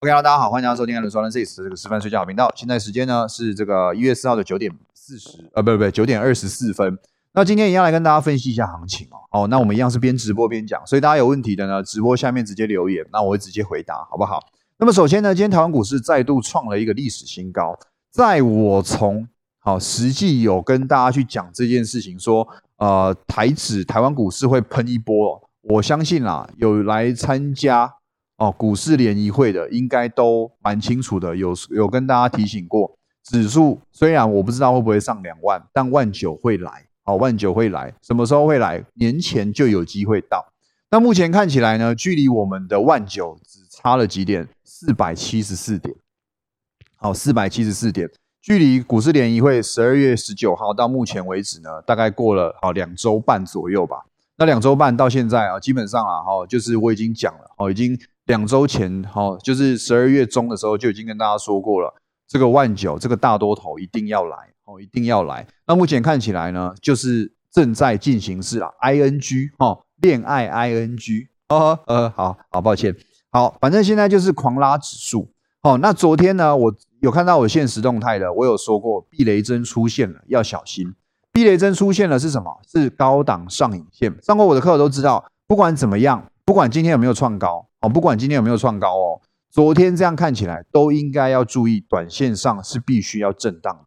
OK，大家好，欢迎大家收听《伦说 Six》这个示范睡觉好频道。现在时间呢是这个一月四号的九点四十，呃，不不不，九点二十四分。那今天一样来跟大家分析一下行情哦。哦，那我们一样是边直播边讲，所以大家有问题的呢，直播下面直接留言，那我会直接回答，好不好？那么首先呢，今天台湾股市再度创了一个历史新高。在我从好实际有跟大家去讲这件事情，说呃台指台湾股市会喷一波，我相信啦，有来参加。哦，股市联谊会的应该都蛮清楚的，有有跟大家提醒过，指数虽然我不知道会不会上两万，但万九会来，好，万九会来，什么时候会来？年前就有机会到。那目前看起来呢，距离我们的万九只差了几点？四百七十四点，好，四百七十四点，距离股市联谊会十二月十九号到目前为止呢，大概过了好两周半左右吧。那两周半到现在啊，基本上啊，哈，就是我已经讲了，哦，已经。两周前，哈，就是十二月中的时候就已经跟大家说过了，这个万九，这个大多头一定要来，哦，一定要来。那目前看起来呢，就是正在进行式啦，I N G，哦，恋爱 I N G，哦，呃，好好抱歉，好，反正现在就是狂拉指数，哦，那昨天呢，我有看到我现实动态的，我有说过避雷针出现了，要小心。避雷针出现了是什么？是高档上影线。上过我的课都知道，不管怎么样，不管今天有没有创高。哦，不管今天有没有创高哦，昨天这样看起来都应该要注意，短线上是必须要震荡的，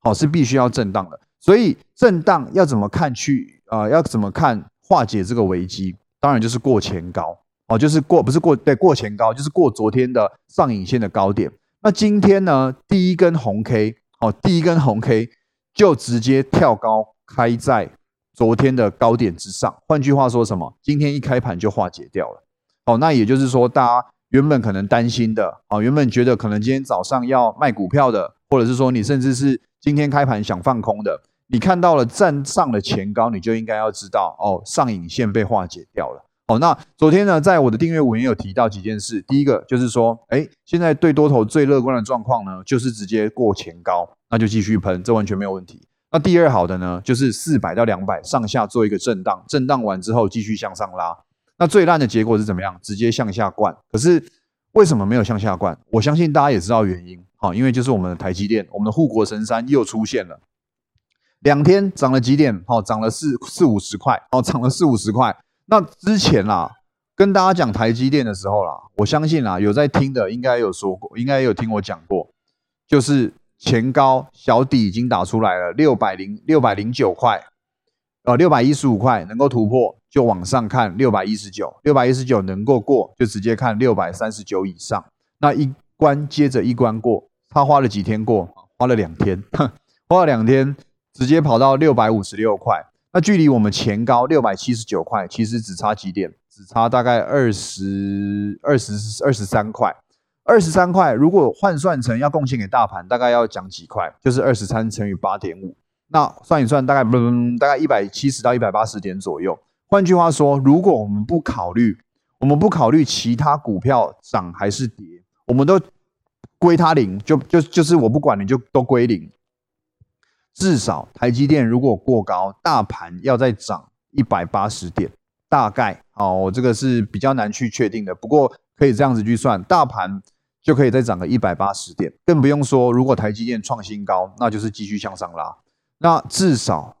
好，是必须要震荡的。所以震荡要怎么看去啊？要怎么看化解这个危机？当然就是过前高哦，就是过不是过对过前高，就是过昨天的上影线的高点。那今天呢，第一根红 K 哦，第一根红 K 就直接跳高开在昨天的高点之上。换句话说什么？今天一开盘就化解掉了。哦，那也就是说，大家原本可能担心的，哦，原本觉得可能今天早上要卖股票的，或者是说你甚至是今天开盘想放空的，你看到了站上了前高，你就应该要知道，哦，上影线被化解掉了。哦，那昨天呢，在我的订阅文也有提到几件事，第一个就是说，哎，现在对多头最乐观的状况呢，就是直接过前高，那就继续喷，这完全没有问题。那第二好的呢，就是四百到两百上下做一个震荡，震荡完之后继续向上拉。那最烂的结果是怎么样？直接向下灌。可是为什么没有向下灌？我相信大家也知道原因，好，因为就是我们的台积电，我们的护国神山又出现了，两天涨了几点？好，涨了四四五十块，哦，涨了四五十块。那之前啦，跟大家讲台积电的时候啦，我相信啦，有在听的应该有说过，应该有听我讲过，就是前高小底已经打出来了，六百零六百零九块，呃，六百一十五块能够突破。就往上看六百一十九，六百一十九能够过，就直接看六百三十九以上。那一关接着一关过，他花了几天过？花了两天，花了两天，直接跑到六百五十六块。那距离我们前高六百七十九块，其实只差几点？只差大概二十二十二十三块。二十三块，如果换算成要贡献给大盘，大概要讲几块？就是二十三乘以八点五。那算一算，大概嗯，大概一百七十到一百八十点左右。换句话说，如果我们不考虑，我们不考虑其他股票涨还是跌，我们都归它零，就就就是我不管你就都归零。至少台积电如果过高，大盘要再涨一百八十点，大概哦，这个是比较难去确定的。不过可以这样子去算，大盘就可以再涨个一百八十点，更不用说如果台积电创新高，那就是继续向上拉。那至少。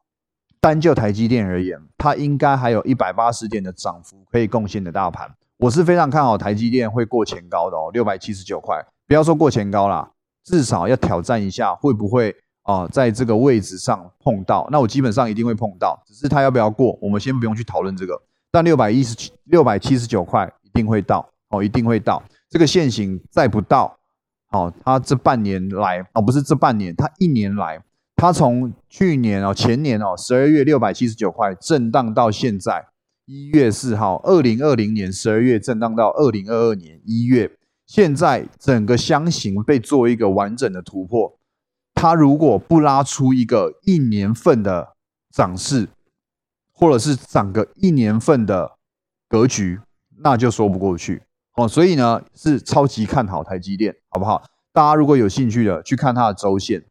单就台积电而言，它应该还有一百八十点的涨幅可以贡献的大盘。我是非常看好台积电会过前高的哦，六百七十九块。不要说过前高啦，至少要挑战一下，会不会啊，在这个位置上碰到？那我基本上一定会碰到，只是它要不要过，我们先不用去讨论这个。但六百一十七、六百七十九块一定会到哦，一定会到。这个线型再不到，好，它这半年来哦，不是这半年，它一年来。它从去年哦，前年哦，十二月六百七十九块震荡到现在一月四号，二零二零年十二月震荡到二零二二年一月，现在整个箱型被做一个完整的突破。它如果不拉出一个一年份的涨势，或者是涨个一年份的格局，那就说不过去哦。所以呢，是超级看好台积电，好不好？大家如果有兴趣的，去看它的周线。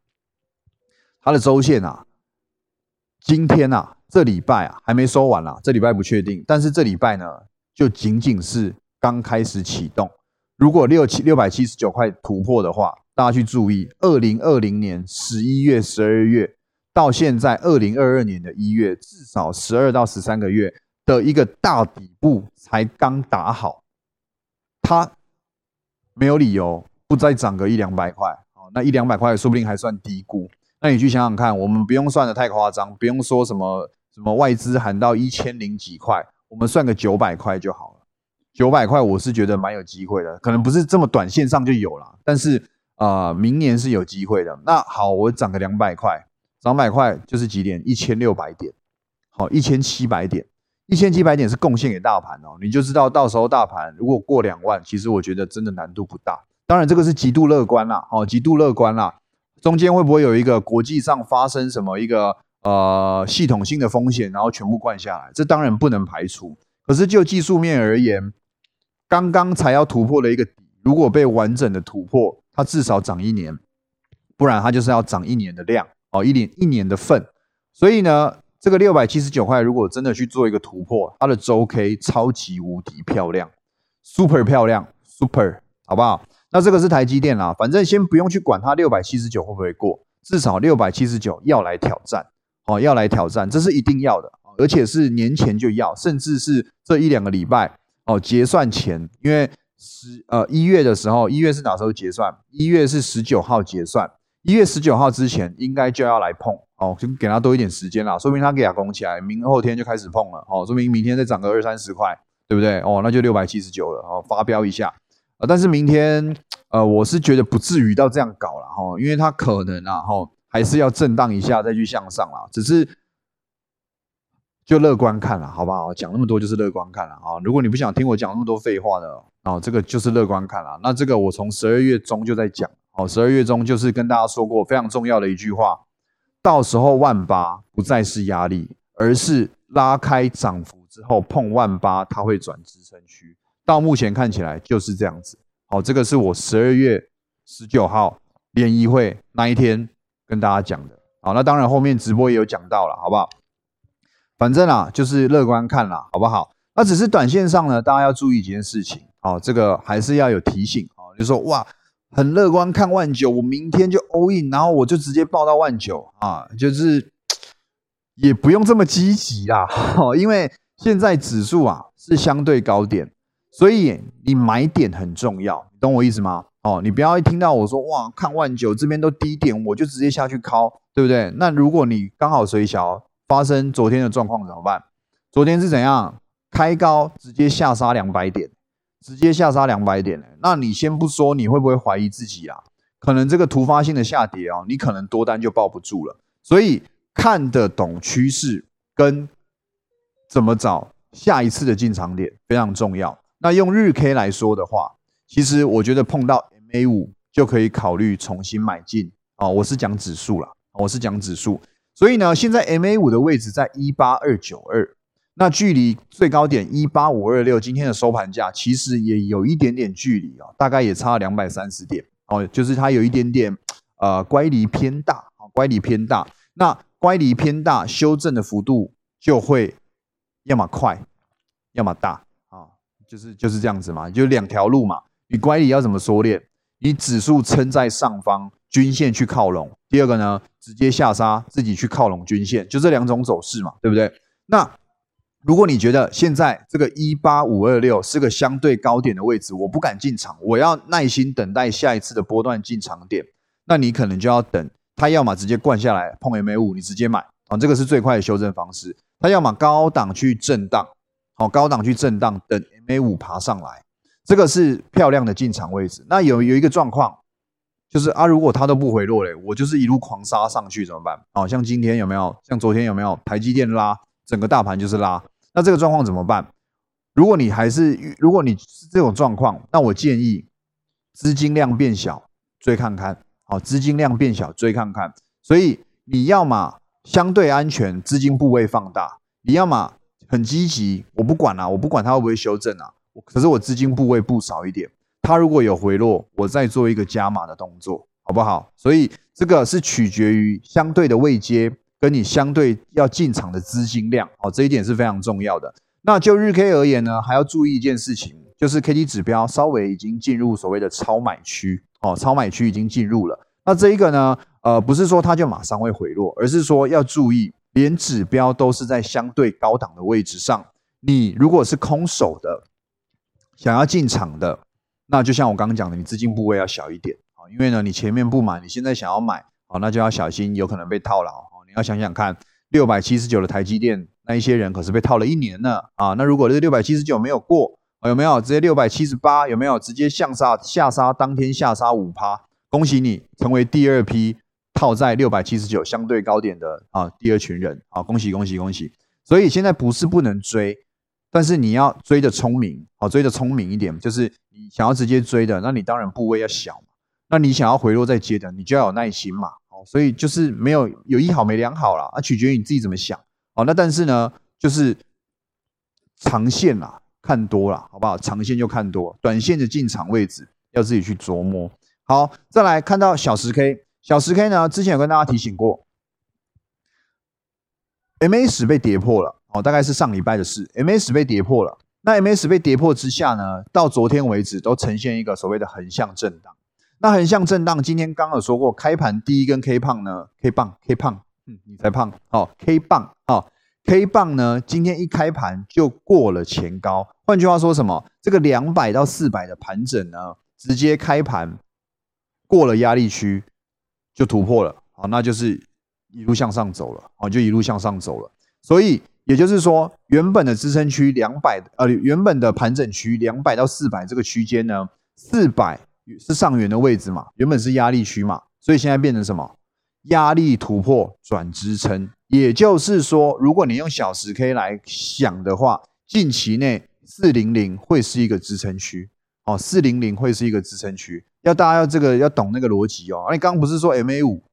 它的周线啊，今天啊，这礼拜啊还没收完啦，这礼拜不确定，但是这礼拜呢，就仅仅是刚开始启动。如果六七六百七十九块突破的话，大家去注意，二零二零年十一月、十二月到现在二零二二年的一月，至少十二到十三个月的一个大底部才刚打好，它没有理由不再涨个一两百块。哦，那一两百块说不定还算低估。那你去想想看，我们不用算的太夸张，不用说什么什么外资喊到一千零几块，我们算个九百块就好了。九百块我是觉得蛮有机会的，可能不是这么短线上就有了，但是啊，明年是有机会的。那好，我涨个两百块，涨百块就是几点？一千六百点，好，一千七百点，一千七百点是贡献给大盘哦，你就知道到时候大盘如果过两万，其实我觉得真的难度不大。当然这个是极度乐观啦，哦，极度乐观啦。中间会不会有一个国际上发生什么一个呃系统性的风险，然后全部灌下来？这当然不能排除。可是就技术面而言，刚刚才要突破的一个底，如果被完整的突破，它至少涨一年，不然它就是要涨一年的量哦，一年一年的份。所以呢，这个六百七十九块，如果真的去做一个突破，它的周 K 超级无敌漂亮，super 漂亮，super 好不好？那这个是台积电啦，反正先不用去管它六百七十九会不会过，至少六百七十九要来挑战，哦，要来挑战，这是一定要的，而且是年前就要，甚至是这一两个礼拜哦结算前，因为十呃一月的时候，一月是哪时候结算？一月是十九号结算，一月十九号之前应该就要来碰哦，就给他多一点时间啦，说明他给他拱起来，明后天就开始碰了哦，说明明天再涨个二三十块，对不对？哦，那就六百七十九了哦，发飙一下。啊，但是明天，呃，我是觉得不至于到这样搞了哈，因为它可能啊哈，还是要震荡一下再去向上啦。只是就乐观看了，好不好？讲那么多就是乐观看了啊。如果你不想听我讲那么多废话的啊，这个就是乐观看了。那这个我从十二月中就在讲，哦，十二月中就是跟大家说过非常重要的一句话，到时候万八不再是压力，而是拉开涨幅之后碰万八，它会转支撑区。到目前看起来就是这样子，好，这个是我十二月十九号联谊会那一天跟大家讲的，好，那当然后面直播也有讲到了，好不好？反正啊，就是乐观看了，好不好？那只是短线上呢，大家要注意几件事情，好，这个还是要有提醒，啊，就说哇，很乐观看万九，我明天就 all in，然后我就直接报到万九啊，就是也不用这么积极啦，因为现在指数啊是相对高点。所以你买点很重要，懂我意思吗？哦，你不要一听到我说哇，看万九这边都低点，我就直接下去敲，对不对？那如果你刚好随小发生昨天的状况怎么办？昨天是怎样？开高直接下杀两百点，直接下杀两百点。那你先不说你会不会怀疑自己啊？可能这个突发性的下跌哦，你可能多单就抱不住了。所以看得懂趋势跟怎么找下一次的进场点非常重要。那用日 K 来说的话，其实我觉得碰到 MA 五就可以考虑重新买进啊。我是讲指数啦，我是讲指数。所以呢，现在 MA 五的位置在一八二九二，那距离最高点一八五二六今天的收盘价其实也有一点点距离啊，大概也差两百三十点哦，就是它有一点点呃乖离偏大啊，乖离偏大。那乖离偏大，修正的幅度就会要么快，要么大。就是就是这样子嘛，就两条路嘛。你乖离要怎么缩练？你指数撑在上方，均线去靠拢。第二个呢，直接下杀，自己去靠拢均线，就这两种走势嘛，对不对？那如果你觉得现在这个一八五二六是个相对高点的位置，我不敢进场，我要耐心等待下一次的波段进场点，那你可能就要等它，要么直接灌下来碰 MA 五，你直接买啊，这个是最快的修正方式。它要么高档去震荡。好，高档去震荡，等 A 五爬上来，这个是漂亮的进场位置。那有有一个状况，就是啊，如果它都不回落嘞，我就是一路狂杀上去怎么办？哦，像今天有没有？像昨天有没有？台积电拉，整个大盘就是拉。那这个状况怎么办？如果你还是如果你是这种状况，那我建议资金量变小，追看看。好，资金量变小，追看看。所以你要么相对安全，资金部位放大；你要么。很积极，我不管啦，我不管它会不会修正啊。可是我资金部位不少一点，它如果有回落，我再做一个加码的动作，好不好？所以这个是取决于相对的位阶跟你相对要进场的资金量，哦，这一点是非常重要的。那就日 K 而言呢，还要注意一件事情，就是 K D 指标稍微已经进入所谓的超买区哦，超买区已经进入了。那这一个呢，呃，不是说它就马上会回落，而是说要注意，连指标都是在相对高档的位置上。你如果是空手的，想要进场的，那就像我刚刚讲的，你资金部位要小一点啊，因为呢，你前面不买，你现在想要买啊，那就要小心，有可能被套牢。你要想想看，六百七十九的台积电，那一些人可是被套了一年呢啊。那如果这六百七十九没有过，有没有直接六百七十八？有没有直接向杀下杀？当天下杀五趴，恭喜你成为第二批套在六百七十九相对高点的啊第二群人啊，恭喜恭喜恭喜！所以现在不是不能追。但是你要追的聪明，好追的聪明一点，就是你想要直接追的，那你当然部位要小嘛。那你想要回落再接的，你就要有耐心嘛。哦，所以就是没有有一好没两好啦，啊，取决于你自己怎么想。好，那但是呢，就是长线啦，看多了，好不好？长线就看多，短线的进场位置要自己去琢磨。好，再来看到小十 K，小十 K 呢，之前有跟大家提醒过，MA 十被跌破了。哦，大概是上礼拜的事，MA 被跌破了。那 MA 被跌破之下呢，到昨天为止都呈现一个所谓的横向震荡。那横向震荡，今天刚有说过，开盘第一根 K 棒呢，K 棒，K 棒，嗯，你才胖，哦，K 棒，哦，K 棒呢，今天一开盘就过了前高。换句话说什么？这个两百到四百的盘整呢，直接开盘过了压力区，就突破了。好，那就是一路向上走了，哦，就一路向上走了。所以。也就是说，原本的支撑区两百，呃，原本的盘整区两百到四百这个区间呢，四百是上缘的位置嘛，原本是压力区嘛，所以现在变成什么？压力突破转支撑。也就是说，如果你用小时 K 来想的话，近期内四零零会是一个支撑区，哦，四零零会是一个支撑区，要大家要这个要懂那个逻辑哦。你刚刚不是说 MA 五，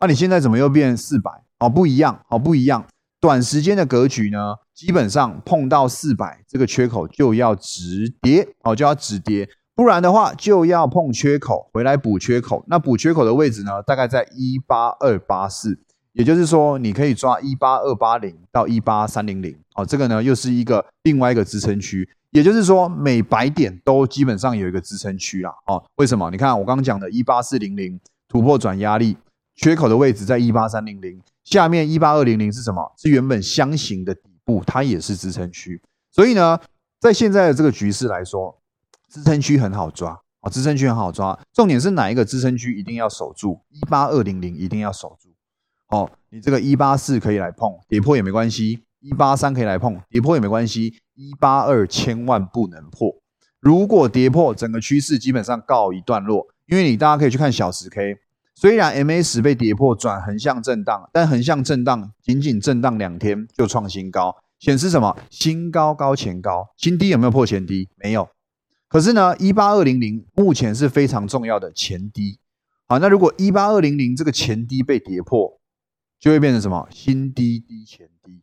那你现在怎么又变四百？哦，不一样，哦，不一样。短时间的格局呢，基本上碰到四百这个缺口就要止跌哦，就要止跌，不然的话就要碰缺口回来补缺口。那补缺口的位置呢，大概在一八二八四，也就是说你可以抓一八二八零到一八三零零哦，这个呢又是一个另外一个支撑区。也就是说每百点都基本上有一个支撑区啦哦。为什么？你看我刚刚讲的一八四零零突破转压力缺口的位置在一八三零零。下面一八二零零是什么？是原本箱型的底部，它也是支撑区。所以呢，在现在的这个局势来说，支撑区很好抓啊，支撑区很好抓。重点是哪一个支撑区一定要守住？一八二零零一定要守住。哦，你这个一八四可以来碰，跌破也没关系；一八三可以来碰，跌破也没关系。一八二千万不能破。如果跌破，整个趋势基本上告一段落。因为你大家可以去看小时 K。虽然 MA 十被跌破转横向震荡，但横向震荡仅仅震荡两天就创新高，显示什么？新高高前高，新低有没有破前低？没有。可是呢，一八二零零目前是非常重要的前低。好，那如果一八二零零这个前低被跌破，就会变成什么？新低低前低，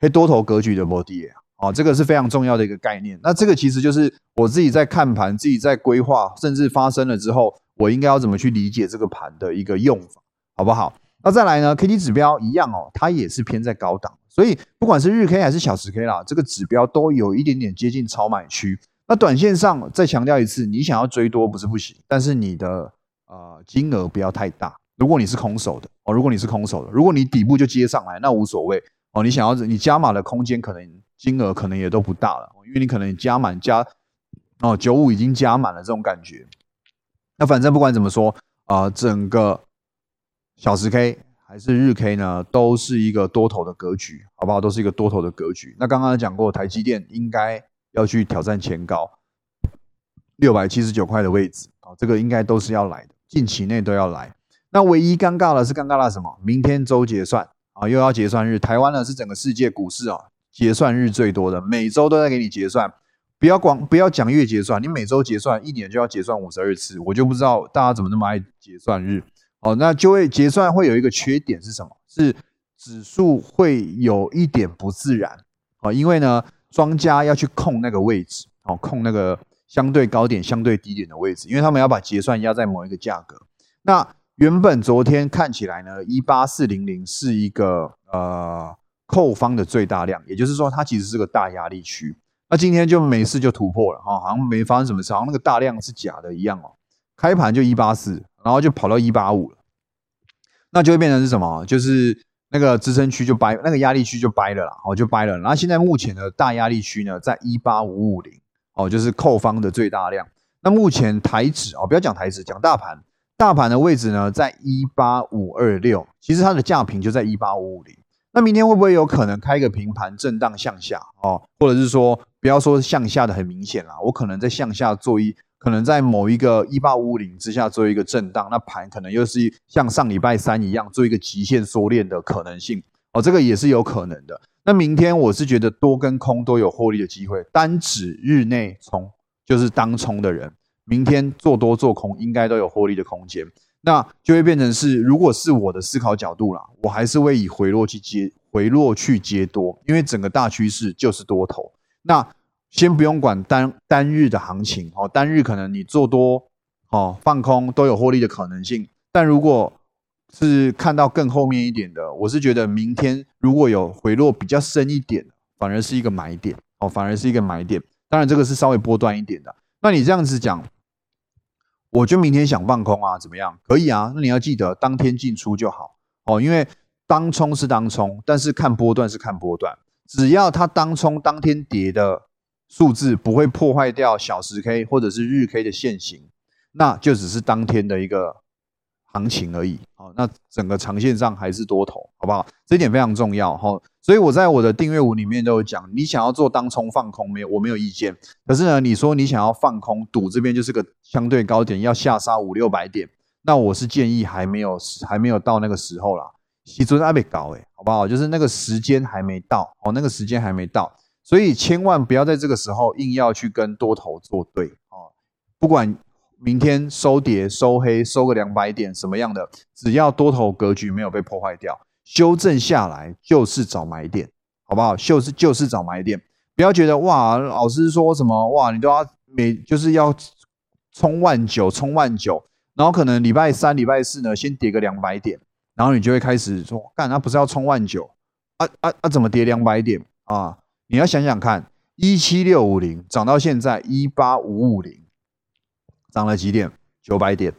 黑多头格局的波跌啊！这个是非常重要的一个概念。那这个其实就是我自己在看盘，自己在规划，甚至发生了之后。我应该要怎么去理解这个盘的一个用法，好不好？那再来呢？K D 指标一样哦，它也是偏在高档，所以不管是日 K 还是小时 K 啦，这个指标都有一点点接近超买区。那短线上再强调一次，你想要追多不是不行，但是你的呃金额不要太大。如果你是空手的哦，如果你是空手的，如果你底部就接上来，那无所谓哦。你想要你加码的空间可能金额可能也都不大了，因为你可能加满加哦九五已经加满了这种感觉。那反正不管怎么说啊，整个小时 K 还是日 K 呢，都是一个多头的格局，好不好？都是一个多头的格局。那刚刚讲过，台积电应该要去挑战前高六百七十九块的位置啊，这个应该都是要来的，近期内都要来。那唯一尴尬的是尴尬了什么？明天周结算啊，又要结算日。台湾呢是整个世界股市啊结算日最多的，每周都在给你结算。不要光不要讲月结算，你每周结算，一年就要结算五十二次，我就不知道大家怎么那么爱结算日。哦，那就会结算会有一个缺点是什么？是指数会有一点不自然。哦，因为呢，庄家要去控那个位置，哦，控那个相对高点、相对低点的位置，因为他们要把结算压在某一个价格。那原本昨天看起来呢，一八四零零是一个呃扣方的最大量，也就是说它其实是个大压力区。那今天就没事就突破了哈，好像没发生什么事，好像那个大量是假的一样哦。开盘就一八四，然后就跑到一八五了，那就会变成是什么？就是那个支撑区就掰，那个压力区就掰了啦，哦就掰了。然后现在目前的大压力区呢，在一八五五零，哦就是扣方的最大量。那目前台指哦，不要讲台指，讲大盘，大盘的位置呢在一八五二六，其实它的价平就在一八五五零。那明天会不会有可能开个平盘震荡向下哦？或者是说，不要说向下的很明显啦，我可能在向下做一。可能在某一个一八五五零之下做一个震荡，那盘可能又是像上礼拜三一样做一个极限缩链的可能性哦，这个也是有可能的。那明天我是觉得多跟空都有获利的机会，单指日内冲就是当冲的人，明天做多做空应该都有获利的空间，那就会变成是，如果是我的思考角度啦，我还是会以回落去接回落去接多，因为整个大趋势就是多头。那先不用管单单日的行情哦，单日可能你做多哦放空都有获利的可能性，但如果是看到更后面一点的，我是觉得明天如果有回落比较深一点，反而是一个买点哦，反而是一个买点。当然这个是稍微波段一点的。那你这样子讲，我就明天想放空啊，怎么样？可以啊。那你要记得当天进出就好哦，因为当冲是当冲，但是看波段是看波段，只要它当冲当天跌的。数字不会破坏掉小时 K 或者是日 K 的线型，那就只是当天的一个行情而已。好，那整个长线上还是多头，好不好？这一点非常重要哈。所以我在我的订阅文里面都有讲，你想要做当冲放空，没有我没有意见。可是呢，你说你想要放空赌这边就是个相对高点，要下杀五六百点，那我是建议还没有还没有到那个时候啦。西尊还没搞诶，好不好？就是那个时间还没到哦，那个时间还没到。所以千万不要在这个时候硬要去跟多头作对哦，不管明天收跌、收黑、收个两百点什么样的，只要多头格局没有被破坏掉，修正下来就是找买点，好不好？就是就是找买点，不要觉得哇，老师说什么哇，你都要每就是要冲万九，冲万九，然后可能礼拜三、礼拜四呢，先跌个两百点，然后你就会开始说，干，那不是要冲万九啊啊啊？怎么跌两百点啊？你要想想看，一七六五零涨到现在一八五五零，涨了几点？九百点，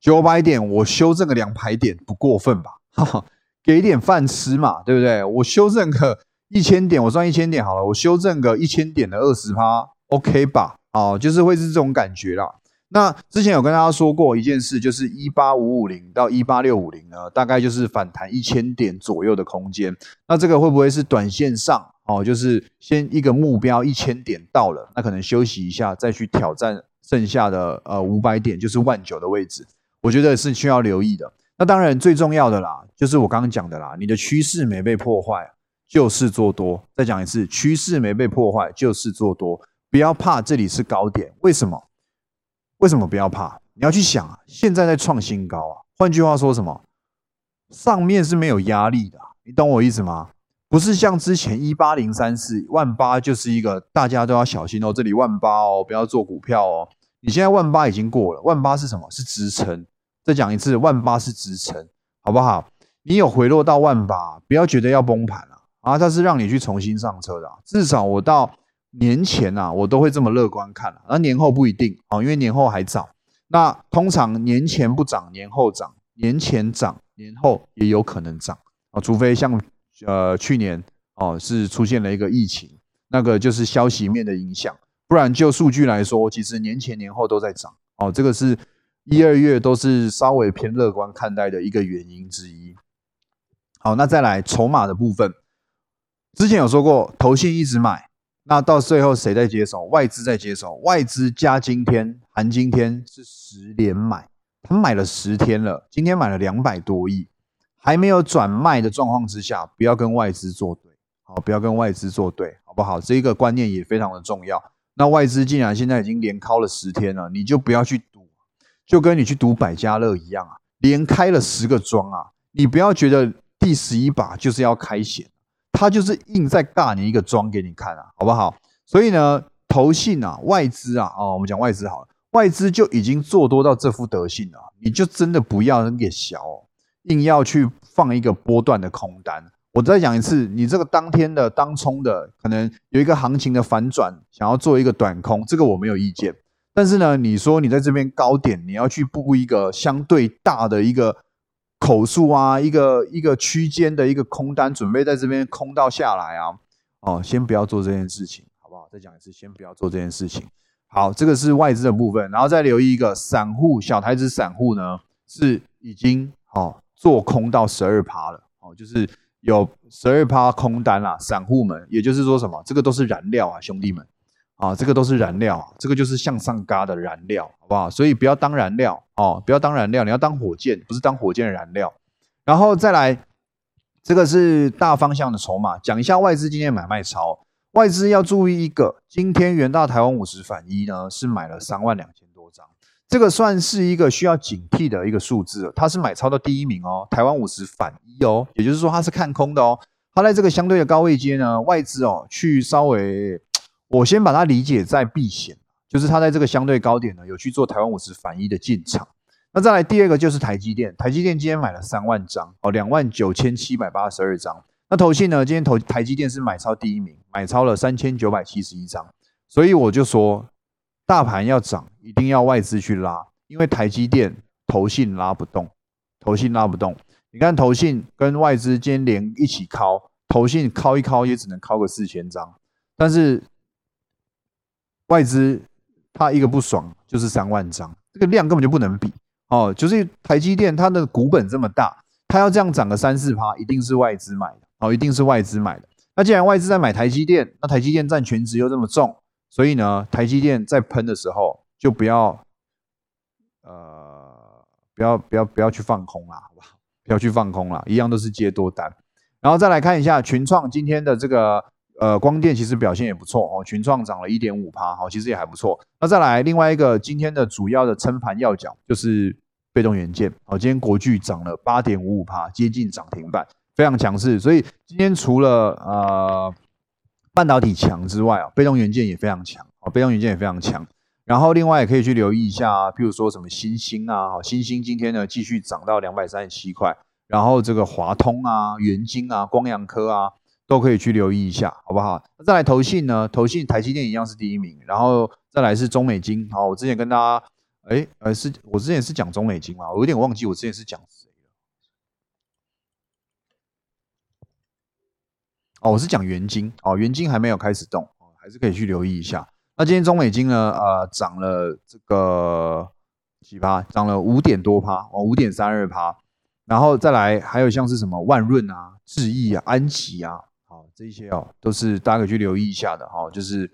九百点，我修正个两百点不过分吧？哈哈，给点饭吃嘛，对不对？我修正个一千点，我算一千点好了，我修正个一千点的二十趴，OK 吧？哦，就是会是这种感觉啦。那之前有跟大家说过一件事，就是一八五五零到一八六五零呢，大概就是反弹一千点左右的空间。那这个会不会是短线上？哦，就是先一个目标一千点到了，那可能休息一下，再去挑战剩下的呃五百点，就是万九的位置，我觉得是需要留意的。那当然最重要的啦，就是我刚刚讲的啦，你的趋势没被破坏，就是做多。再讲一次，趋势没被破坏，就是做多。不要怕，这里是高点，为什么？为什么不要怕？你要去想啊，现在在创新高啊。换句话说什么？上面是没有压力的，你懂我意思吗？不是像之前一八零三四万八就是一个大家都要小心哦，这里万八哦，不要做股票哦。你现在万八已经过了，万八是什么？是支撑。再讲一次，万八是支撑，好不好？你有回落到万八，不要觉得要崩盘了啊！它是让你去重新上车的。至少我到年前啊，我都会这么乐观看了。那年后不一定哦，因为年后还早。那通常年前不涨，年后涨；年前涨，年后也有可能涨啊，除非像。呃，去年哦是出现了一个疫情，那个就是消息面的影响，不然就数据来说，其实年前年后都在涨哦，这个是一二月都是稍微偏乐观看待的一个原因之一。好，那再来筹码的部分，之前有说过，投信一直买，那到最后谁在接手？外资在接手，外资加今天含今天是十连买，他买了十天了，今天买了两百多亿。还没有转卖的状况之下，不要跟外资作对，好，不要跟外资作对，好不好？这一个观念也非常的重要。那外资竟然现在已经连敲了十天了，你就不要去赌，就跟你去赌百家乐一样啊，连开了十个庄啊，你不要觉得第十一把就是要开险，他就是硬在尬你一个庄给你看啊，好不好？所以呢，投信啊，外资啊，哦，我们讲外资好了，外资就已经做多到这副德性了，你就真的不要给小。硬要去放一个波段的空单，我再讲一次，你这个当天的当冲的，可能有一个行情的反转，想要做一个短空，这个我没有意见。但是呢，你说你在这边高点，你要去布一个相对大的一个口数啊，一个一个区间的一个空单，准备在这边空到下来啊，哦，先不要做这件事情，好不好？再讲一次，先不要做这件事情。好，这个是外资的部分，然后再留意一个散户小台子散户呢，是已经哦做空到十二趴了，哦，就是有十二趴空单啦，散户们，也就是说什么，这个都是燃料啊，兄弟们。啊，这个都是燃料，这个就是向上嘎的燃料，好不好？所以不要当燃料哦，不要当燃料，你要当火箭，不是当火箭的燃料。然后再来，这个是大方向的筹码，讲一下外资今天买卖超。外资要注意一个，今天元大台湾五十反一呢是买了三万两千，这个算是一个需要警惕的一个数字，它是买超的第一名哦，台湾五十反一哦，也就是说它是看空的哦，它在这个相对的高位阶呢，外资哦去稍微。我先把它理解在避险，就是它在这个相对高点呢，有去做台湾五十反一的进场。那再来第二个就是台积电，台积电今天买了三万张哦，两万九千七百八十二张。那投信呢，今天投台积电是买超第一名，买超了三千九百七十一张。所以我就说，大盘要涨，一定要外资去拉，因为台积电投信拉不动，投信拉不动。你看投信跟外资今连一起敲，投信敲一敲也只能敲个四千张，但是。外资它一个不爽就是三万张，这个量根本就不能比哦。就是台积电它的股本这么大，它要这样涨个三四趴，一定是外资买的哦，一定是外资买的。那既然外资在买台积电，那台积电占全值又这么重，所以呢，台积电在喷的时候就不要呃不要不要不要去放空啦，好不好？不要去放空啦，一样都是接多单。然后再来看一下群创今天的这个。呃，光电其实表现也不错哦，群创涨了一点五趴，好，其实也还不错。那再来另外一个今天的主要的撑盘要角就是被动元件，好，今天国巨涨了八点五五趴，接近涨停板，非常强势。所以今天除了呃半导体强之外啊，被动元件也非常强，哦，被动元件也非常强。然后另外也可以去留意一下啊，譬如说什么新星啊，新星今天呢继续涨到两百三十七块，然后这个华通啊、元晶啊、光阳科啊。都可以去留意一下，好不好？那再来投信呢？投信台积电一样是第一名，然后再来是中美金。好，我之前跟大家，哎，呃，是我之前是讲中美金嘛？我有点忘记我之前是讲谁了。哦，我是讲元金。哦，元金还没有开始动，哦，还是可以去留意一下。那今天中美金呢？呃，涨了这个几趴？涨了五点多趴，哦，五点三二趴。然后再来还有像是什么万润啊、智毅啊、安琪啊。好这些哦，都是大家可以去留意一下的哈，就是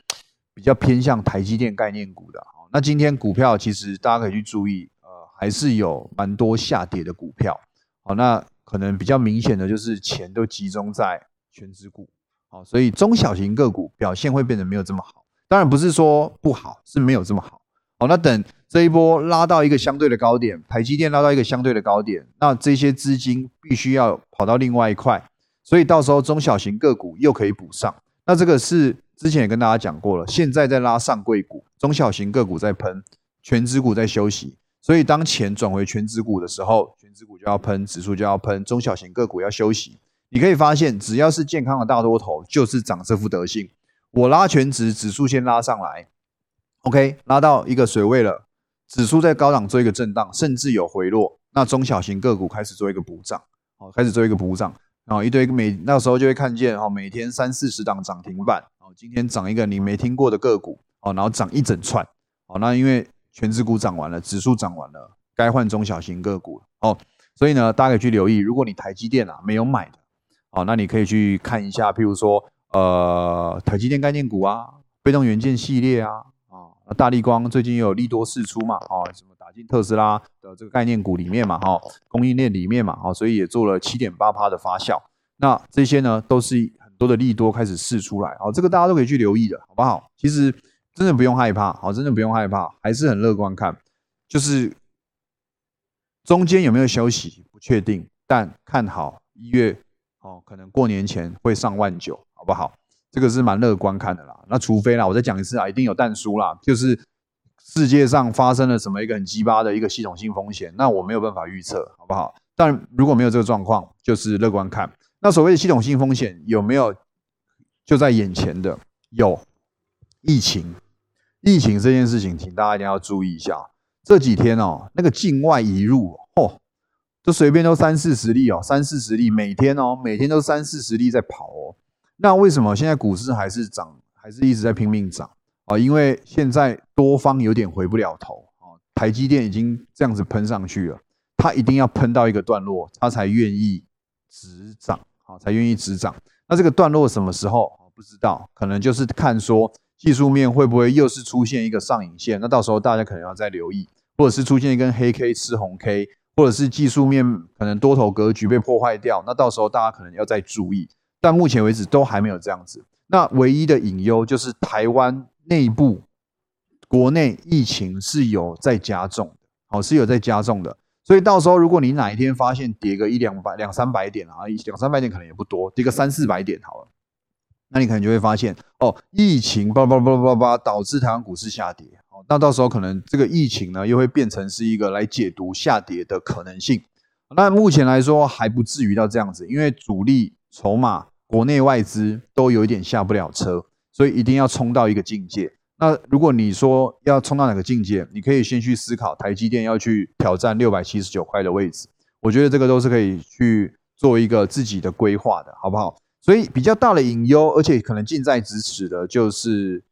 比较偏向台积电概念股的。那今天股票其实大家可以去注意，呃，还是有蛮多下跌的股票。好，那可能比较明显的就是钱都集中在全指股，好，所以中小型个股表现会变得没有这么好。当然不是说不好，是没有这么好。好，那等这一波拉到一个相对的高点，台积电拉到一个相对的高点，那这些资金必须要跑到另外一块。所以到时候中小型个股又可以补上，那这个是之前也跟大家讲过了。现在在拉上柜股，中小型个股在喷，全指股在休息。所以当钱转回全指股的时候，全指股就要喷，指数就要喷，中小型个股要休息。你可以发现，只要是健康的大多头，就是长这副德性。我拉全值，指数先拉上来，OK，拉到一个水位了，指数在高档做一个震荡，甚至有回落，那中小型个股开始做一个补涨，好，开始做一个补涨。哦，一堆每那时候就会看见哦，每天三四十档涨停板哦，今天涨一个你没听过的个股哦，然后涨一整串哦，那因为全指股涨完了，指数涨完了，该换中小型个股哦，所以呢，大家可以去留意，如果你台积电啊没有买的哦，那你可以去看一下，譬如说呃台积电概念股啊，被动元件系列啊，啊大力光最近也有利多释出嘛，哦什么。打进特斯拉的这个概念股里面嘛，哈，供应链里面嘛，哈，所以也做了七点八趴的发酵。那这些呢，都是很多的利多开始试出来，好，这个大家都可以去留意的，好不好？其实真的不用害怕，好，真的不用害怕，还是很乐观看。就是中间有没有休息不确定，但看好一月哦，可能过年前会上万九，好不好？这个是蛮乐观看的啦。那除非啦，我再讲一次啊，一定有淡输啦，就是。世界上发生了什么一个很鸡巴的一个系统性风险，那我没有办法预测，好不好？但如果没有这个状况，就是乐观看。那所谓的系统性风险有没有就在眼前的？有疫情，疫情这件事情，请大家一定要注意一下。这几天哦，那个境外移入，就随便都三四十例哦，三四十例每天哦，每天都三四十例在跑哦。那为什么现在股市还是涨，还是一直在拼命涨啊？因为现在多方有点回不了头啊。台积电已经这样子喷上去了，它一定要喷到一个段落，它才愿意止涨啊，才愿意止涨。那这个段落什么时候？不知道，可能就是看说技术面会不会又是出现一个上影线，那到时候大家可能要再留意，或者是出现一根黑 K 吃红 K，或者是技术面可能多头格局被破坏掉，那到时候大家可能要再注意。但目前为止都还没有这样子。那唯一的隐忧就是台湾内部国内疫情是有在加重的，好是有在加重的。所以到时候如果你哪一天发现跌个一两百、两三百点啊，两三百点可能也不多，跌个三四百点好了。那你可能就会发现，哦，疫情叭叭叭叭叭导致台湾股市下跌，那到时候可能这个疫情呢，又会变成是一个来解读下跌的可能性。那目前来说还不至于到这样子，因为主力筹码、国内外资都有一点下不了车，所以一定要冲到一个境界。那如果你说要冲到哪个境界，你可以先去思考台积电要去挑战六百七十九块的位置，我觉得这个都是可以去做一个自己的规划的，好不好？所以比较大的隐忧，而且可能近在咫尺的，就是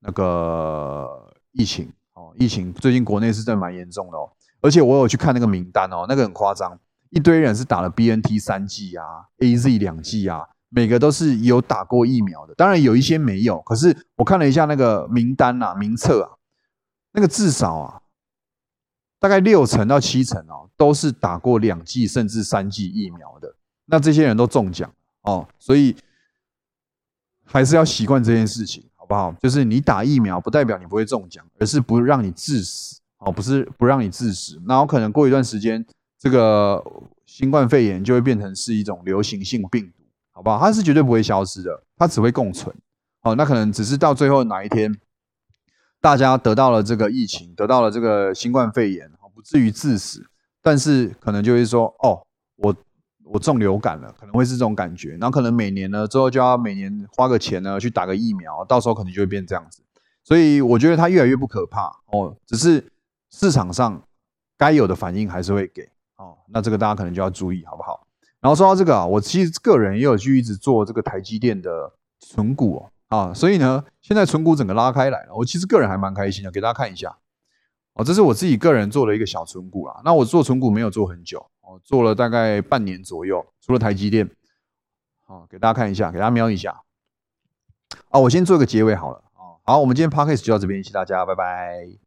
那个疫情哦。疫情最近国内是真的蛮严重的哦。而且我有去看那个名单哦，那个很夸张，一堆人是打了 B N T 三剂啊，A Z 两剂啊，每个都是有打过疫苗的。当然有一些没有，可是我看了一下那个名单啊，名册啊，那个至少啊，大概六成到七成哦，都是打过两剂甚至三剂疫苗的。那这些人都中奖。哦，所以还是要习惯这件事情，好不好？就是你打疫苗不代表你不会中奖，而是不让你致死，哦，不是不让你致死。然后可能过一段时间，这个新冠肺炎就会变成是一种流行性病毒，好不好？它是绝对不会消失的，它只会共存。哦，那可能只是到最后哪一天，大家得到了这个疫情，得到了这个新冠肺炎，不至于致死，但是可能就会说，哦，我。我中流感了，可能会是这种感觉，然后可能每年呢之后就要每年花个钱呢去打个疫苗，到时候可能就会变这样子，所以我觉得它越来越不可怕哦，只是市场上该有的反应还是会给哦，那这个大家可能就要注意好不好？然后说到这个啊，我其实个人也有去一直做这个台积电的存股哦啊，所以呢现在存股整个拉开来了，我其实个人还蛮开心的，给大家看一下哦，这是我自己个人做的一个小存股啊，那我做存股没有做很久。做了大概半年左右，除了台积电，好，给大家看一下，给大家瞄一下。啊，我先做一个结尾好了。哦，好，我们今天 podcast 就到这边，谢谢大家，拜拜。